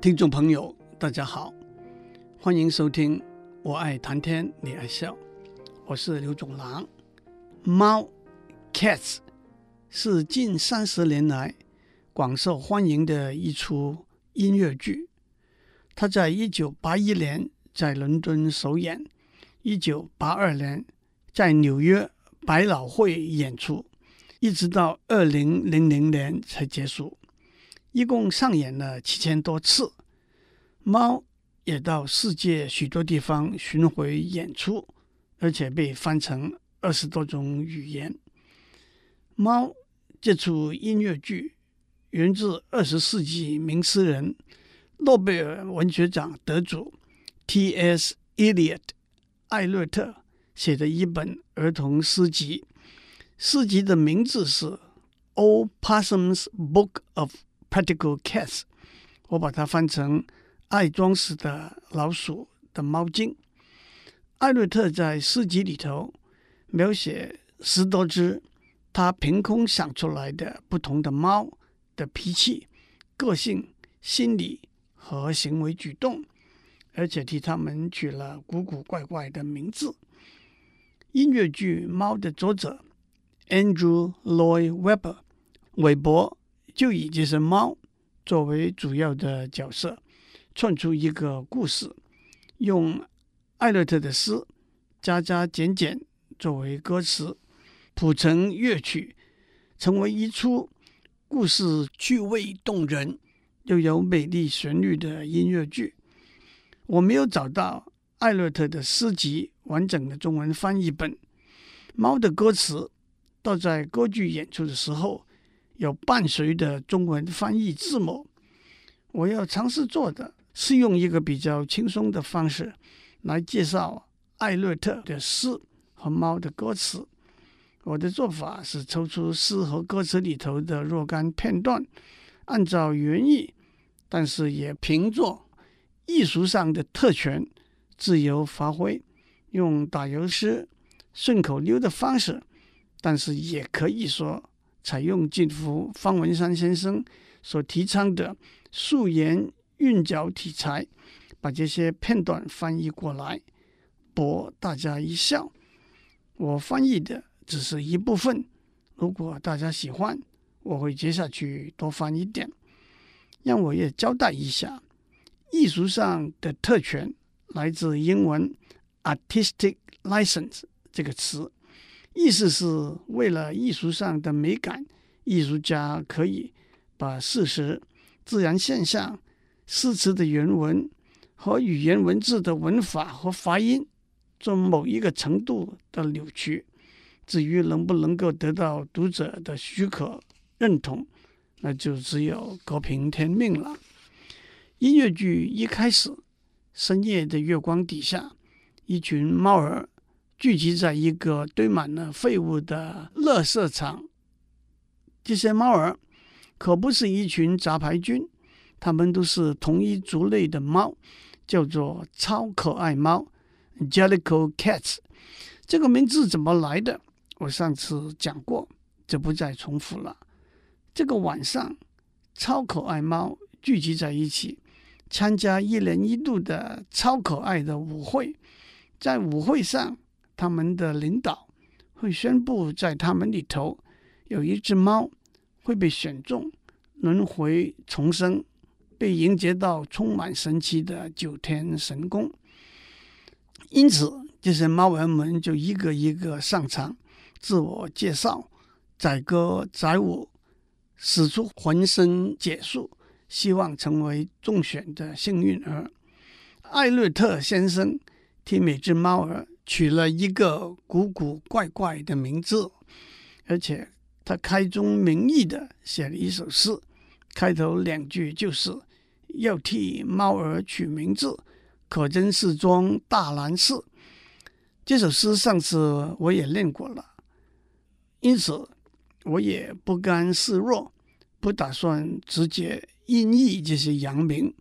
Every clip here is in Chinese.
听众朋友，大家好，欢迎收听《我爱谈天你爱笑》，我是刘总郎。猫 （Cats） 是近三十年来广受欢迎的一出音乐剧。它在一九八一年在伦敦首演，一九八二年在纽约百老汇演出，一直到二零零零年才结束。一共上演了七千多次，猫也到世界许多地方巡回演出，而且被翻成二十多种语言。猫这出音乐剧源自二十世纪名诗人、诺贝尔文学奖得主 T.S. Eliot 艾略特写的一本儿童诗集，诗集的名字是《Old Possum's Book of》。Practical Cats，我把它翻成爱装饰的老鼠的猫精。艾略特在诗集里头描写十多只他凭空想出来的不同的猫的脾气、个性、心理和行为举动，而且替他们取了古古怪怪的名字。音乐剧《猫》的作者 Andrew Lloyd Webber，韦伯。就以这只猫作为主要的角色，串出一个故事，用艾略特的诗加加减减作为歌词，谱成乐曲，成为一出故事趣味动人又有美丽旋律的音乐剧。我没有找到艾略特的诗集完整的中文翻译本，猫的歌词倒在歌剧演出的时候。有伴随的中文翻译字幕。我要尝试做的是用一个比较轻松的方式来介绍艾略特的诗和猫的歌词。我的做法是抽出诗和歌词里头的若干片段，按照原意，但是也凭着艺术上的特权自由发挥，用打油诗、顺口溜的方式，但是也可以说。采用近乎方文山先生所提倡的素颜韵脚体裁，把这些片段翻译过来，博大家一笑。我翻译的只是一部分，如果大家喜欢，我会接下去多翻一点。让我也交代一下，艺术上的特权来自英文 “artistic license” 这个词。意思是为了艺术上的美感，艺术家可以把事实、自然现象、诗词的原文和语言文字的文法和发音做某一个程度的扭曲。至于能不能够得到读者的许可认同，那就只有各凭天命了。音乐剧一开始，深夜的月光底下，一群猫儿。聚集在一个堆满了废物的垃圾场。这些猫儿可不是一群杂牌军，它们都是同一族类的猫，叫做超可爱猫 （Jellico Cats）。这个名字怎么来的？我上次讲过，就不再重复了。这个晚上，超可爱猫聚集在一起，参加一年一度的超可爱的舞会，在舞会上。他们的领导会宣布，在他们里头有一只猫会被选中，轮回重生，被迎接到充满神奇的九天神宫。因此，这些猫儿们就一个一个上场，自我介绍，载歌载舞，使出浑身解数，希望成为中选的幸运儿。艾略特先生替每只猫儿。取了一个古古怪怪的名字，而且他开宗明义的写了一首诗，开头两句就是要替猫儿取名字，可真是桩大难事。这首诗上次我也练过了，因此我也不甘示弱，不打算直接音译这些洋名，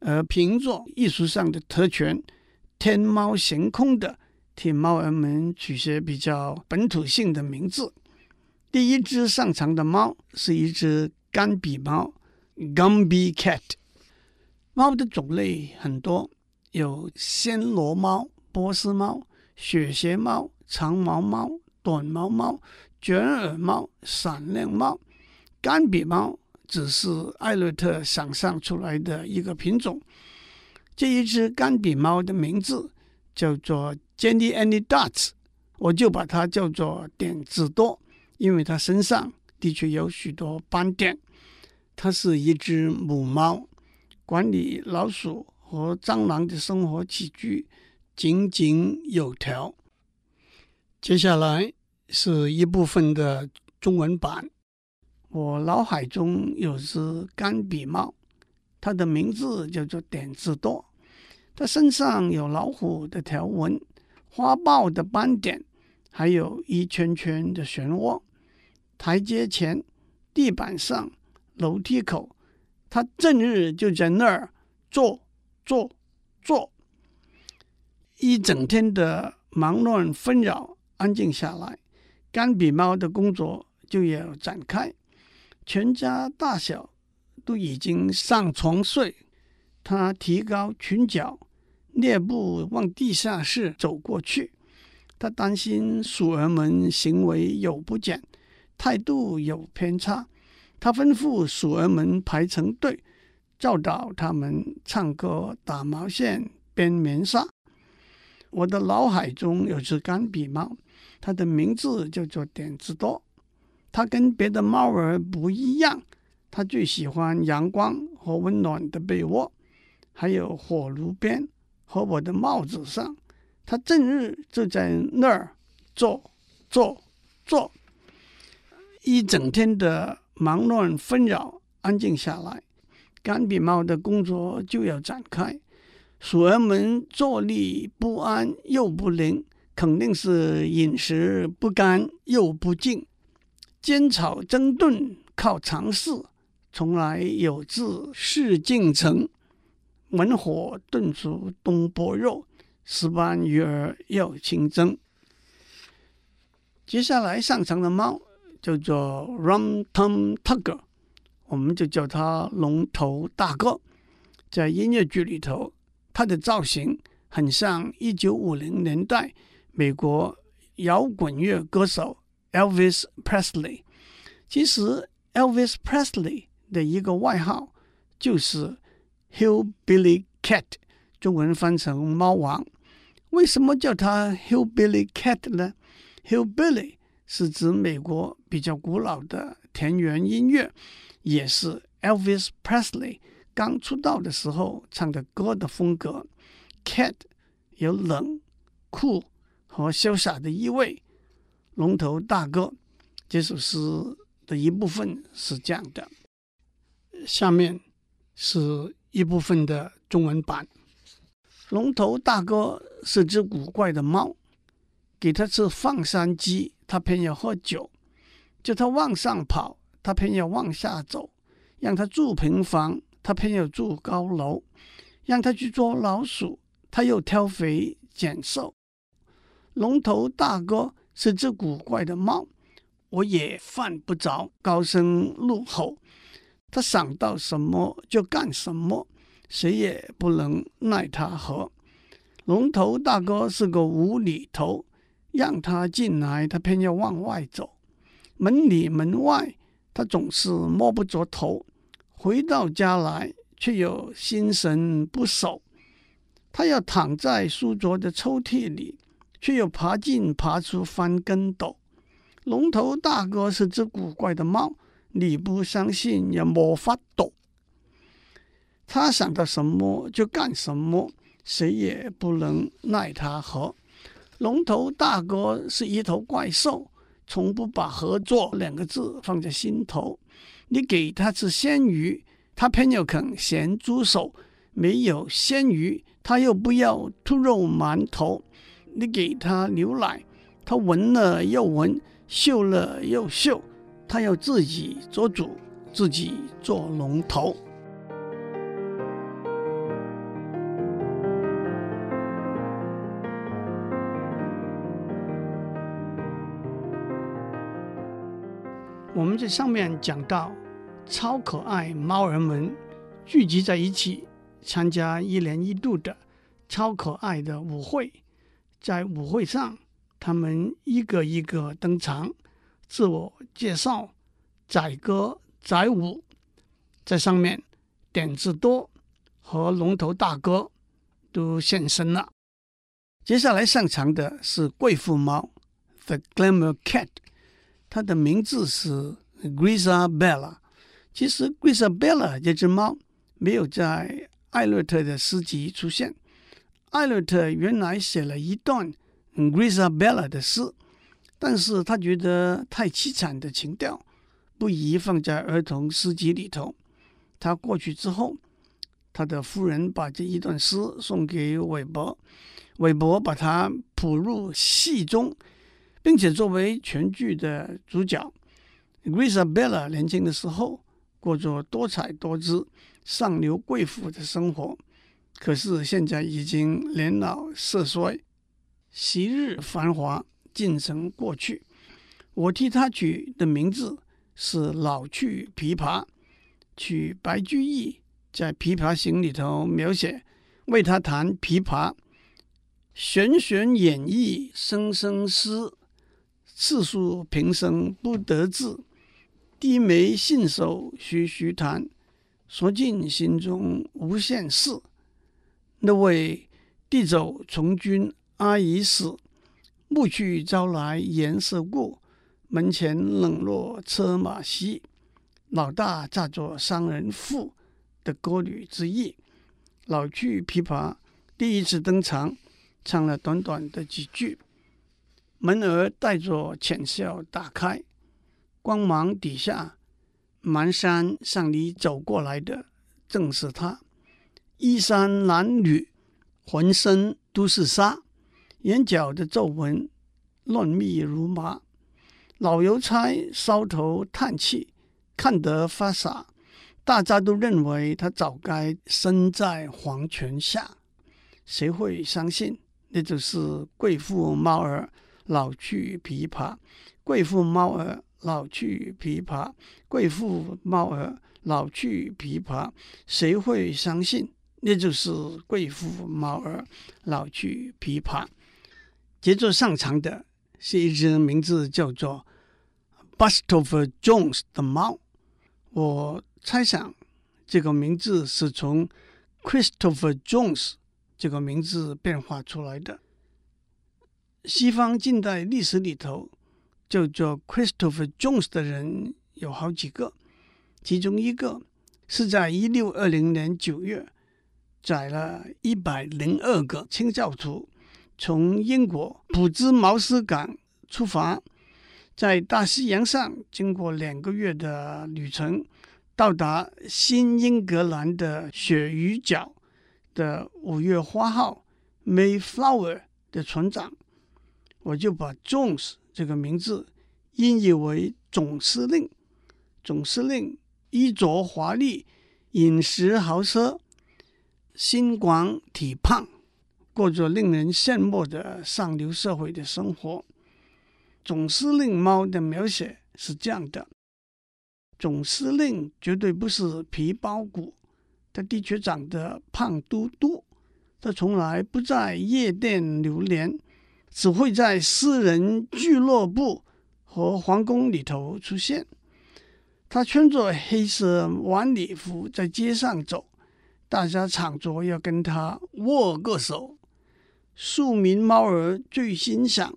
而凭着艺术上的特权，天猫行空的。替猫儿们取些比较本土性的名字。第一只上场的猫是一只甘比猫 （Gumby Cat）。猫的种类很多，有暹罗猫、波斯猫、雪鞋猫、长毛猫、短毛猫、卷耳猫、闪亮猫。甘比猫只是艾略特想象出来的一个品种。这一只甘比猫的名字叫做 Jenny Any Dots，我就把它叫做点子多，因为它身上的确有许多斑点。它是一只母猫。管理老鼠和蟑螂的生活起居井井有条。接下来是一部分的中文版。我脑海中有只钢笔猫，它的名字叫做点子多。它身上有老虎的条纹、花豹的斑点，还有一圈圈的漩涡。台阶前、地板上、楼梯口。他整日就在那儿坐坐坐，一整天的忙乱纷扰安静下来，甘比猫的工作就要展开。全家大小都已经上床睡，他提高裙角，蹑步往地下室走过去。他担心鼠儿们行为有不检，态度有偏差。他吩咐鼠儿们排成队，教导他们唱歌、打毛线、编棉纱。我的脑海中有只甘比猫，它的名字叫做点子多。它跟别的猫儿不一样，它最喜欢阳光和温暖的被窝，还有火炉边和我的帽子上。他整日就在那儿坐坐坐，一整天的。忙乱纷扰，安静下来，干笔帽的工作就要展开。鼠儿们坐立不安又不宁，肯定是饮食不干又不净。煎炒蒸炖靠常试，从来有自事竟成。文火炖煮东坡肉，石斑鱼儿要清蒸。接下来上场的猫。叫做 Rum Tum Tugger，我们就叫他龙头大哥。在音乐剧里头，他的造型很像一九五零年代美国摇滚乐歌手 Elvis Presley。其实 Elvis Presley 的一个外号就是 Hillbilly Cat，中文翻成猫王。为什么叫他 Hillbilly Cat 呢？Hillbilly 是指美国比较古老的田园音乐，也是 Elvis Presley 刚出道的时候唱的歌的风格。Cat 有冷、酷和潇洒的意味。龙头大哥这首诗的一部分是这样的，下面是一部分的中文版。龙头大哥是只古怪的猫，给它吃放山鸡。他偏要喝酒，叫他往上跑，他偏要往下走；让他住平房，他偏要住高楼；让他去捉老鼠，他又挑肥拣瘦。龙头大哥是只古怪的猫，我也犯不着高声怒吼。他想到什么就干什么，谁也不能奈他何。龙头大哥是个无厘头。让他进来，他偏要往外走；门里门外，他总是摸不着头。回到家来，却又心神不守。他要躺在书桌的抽屉里，却又爬进爬出翻跟斗。龙头大哥是只古怪的猫，你不相信也没法躲。他想到什么就干什么，谁也不能奈他何。龙头大哥是一头怪兽，从不把合作两个字放在心头。你给他吃鲜鱼，他偏要啃咸猪手；没有鲜鱼，他又不要兔肉馒头。你给他牛奶，他闻了又闻，嗅了又嗅，他要自己做主，自己做龙头。我们在上面讲到，超可爱猫儿们聚集在一起，参加一年一度的超可爱的舞会。在舞会上，他们一个一个登场，自我介绍，载歌载舞，在上面点子多和龙头大哥都现身了。接下来上场的是贵妇猫，The Glamour Cat，它的名字是 Grizabella。其实 Grizabella 这只猫没有在艾略特的诗集出现。艾略特原来写了一段 Grizabella 的诗，但是他觉得太凄惨的情调，不宜放在儿童诗集里头。他过去之后，他的夫人把这一段诗送给韦伯。韦伯把它谱入戏中，并且作为全剧的主角。Grizabella 年轻的时候过着多彩多姿、上流贵妇的生活，可是现在已经年老色衰，昔日繁华尽成过去。我替他取的名字是“老去琵琶”，取白居易在《琵琶行》里头描写，为他弹琵琶。弦弦掩抑声声思，次数平生不得志。低眉信手徐徐弹，说尽心中无限事。那位地走从军阿姨死，暮去朝来颜色故。门前冷落车马稀，老大嫁作商人妇的歌女之一。老去琵琶第一次登场。唱了短短的几句，门儿带着浅笑打开，光芒底下，蹒跚向你走过来的正是他，衣衫褴褛，浑身都是纱，眼角的皱纹乱密如麻，老邮差搔头叹气，看得发傻，大家都认为他早该身在黄泉下，谁会相信？那就是贵妇猫儿老去琵琶，贵妇猫儿老去琵琶，贵妇猫儿老去琵琶，谁会相信？那就是贵妇猫儿老去琵琶。接着上场的是一只名字叫做 Bustopher Jones 的猫，我猜想这个名字是从 Christopher Jones。这个名字变化出来的。西方近代历史里头，叫做 Christopher Jones 的人有好几个，其中一个是在一六二零年九月，载了一百零二个清教徒从英国普兹茅斯港出发，在大西洋上经过两个月的旅程，到达新英格兰的鳕鱼角。的五月花号 Mayflower 的船长，我就把 Jones 这个名字音译为总司令。总司令衣着华丽，饮食豪奢，心广体胖，过着令人羡慕的上流社会的生活。总司令猫的描写是这样的：总司令绝对不是皮包骨。他的确长得胖嘟嘟，他从来不在夜店流连，只会在私人俱乐部和皇宫里头出现。他穿着黑色晚礼服在街上走，大家抢着要跟他握个手。庶民猫儿最欣赏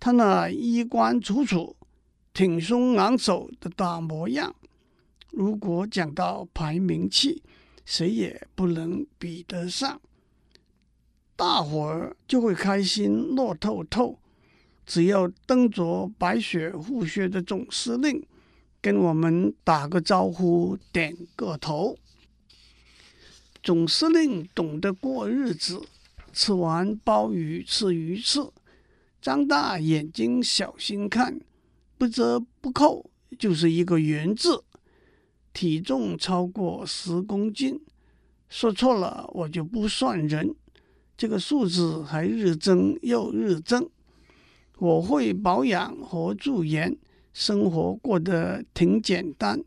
他那衣冠楚楚、挺胸昂首的大模样。如果讲到排名气，谁也不能比得上，大伙儿就会开心乐透透。只要蹬着白雪护靴的总司令跟我们打个招呼，点个头。总司令懂得过日子，吃完鲍鱼吃鱼翅，张大眼睛小心看，不折不扣就是一个圆字。体重超过十公斤，说错了我就不算人。这个数字还日增又日增。我会保养和驻颜，生活过得挺简单。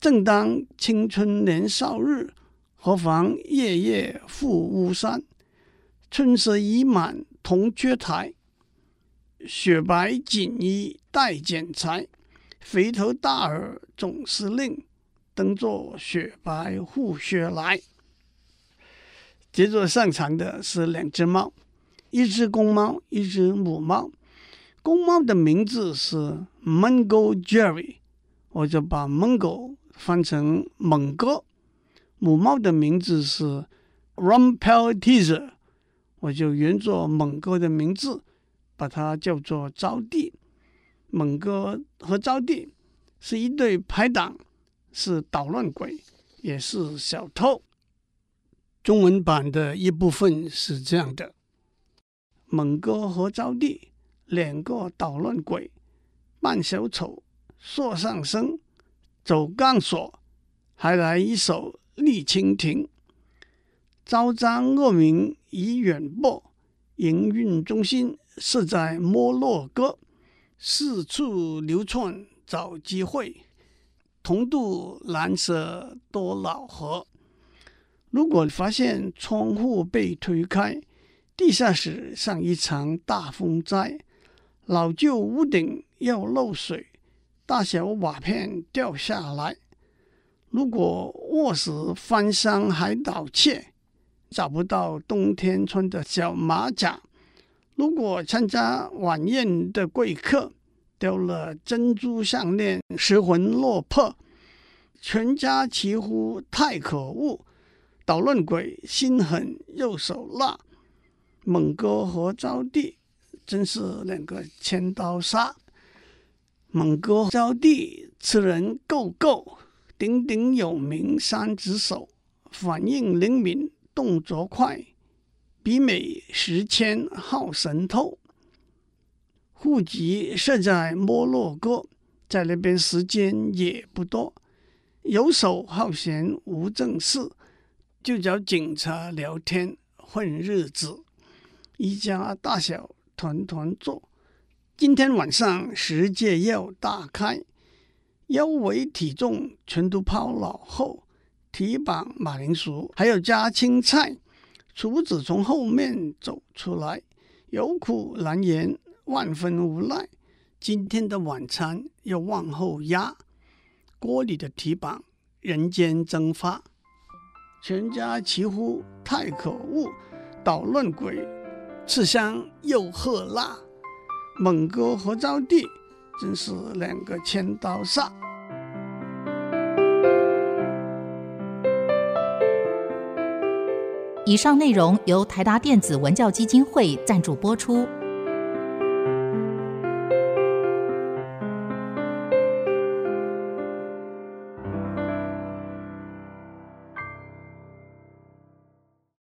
正当青春年少日，何妨夜夜赴巫山？春色已满铜雀台，雪白锦衣待剪裁。肥头大耳总司令，蹬着雪白护靴来。接着上场的是两只猫，一只公猫，一只母猫。公猫的名字是 Mungo Jerry，我就把 Mungo 翻成猛哥。母猫的名字是 Rumpelteazer，我就沿着猛哥的名字，把它叫做招娣。猛哥和招娣是一对拍档，是捣乱鬼，也是小偷。中文版的一部分是这样的：猛哥和招娣两个捣乱鬼，扮小丑，说相声，走钢索，还来一首绿蜻蜓。招彰恶名已远播，营运中心设在摩洛哥。四处流窜找机会，同渡蓝色多瑙河。如果发现窗户被推开，地下室上一场大风灾，老旧屋顶要漏水，大小瓦片掉下来。如果卧室翻箱还盗窃，找不到冬天穿的小马甲。如果参加晚宴的贵客丢了珍珠项链失魂落魄，全家齐呼太可恶！捣乱鬼心狠又手辣，猛哥和招娣真是两个千刀杀。猛哥招娣吃人够够，鼎鼎有名三只手，反应灵敏动作快。比美十千好神偷，户籍设在摩洛哥，在那边时间也不多，游手好闲无正事，就找警察聊天混日子，一家大小团团坐。今天晚上世界要大开，腰围体重全都抛脑后，提绑马铃薯还要加青菜。厨子从后面走出来，有苦难言，万分无奈。今天的晚餐要往后压，锅里的提绑人间蒸发，全家齐呼太可恶，捣乱鬼吃香又喝辣，猛哥和招娣真是两个千刀煞。以上内容由台达电子文教基金会赞助播出。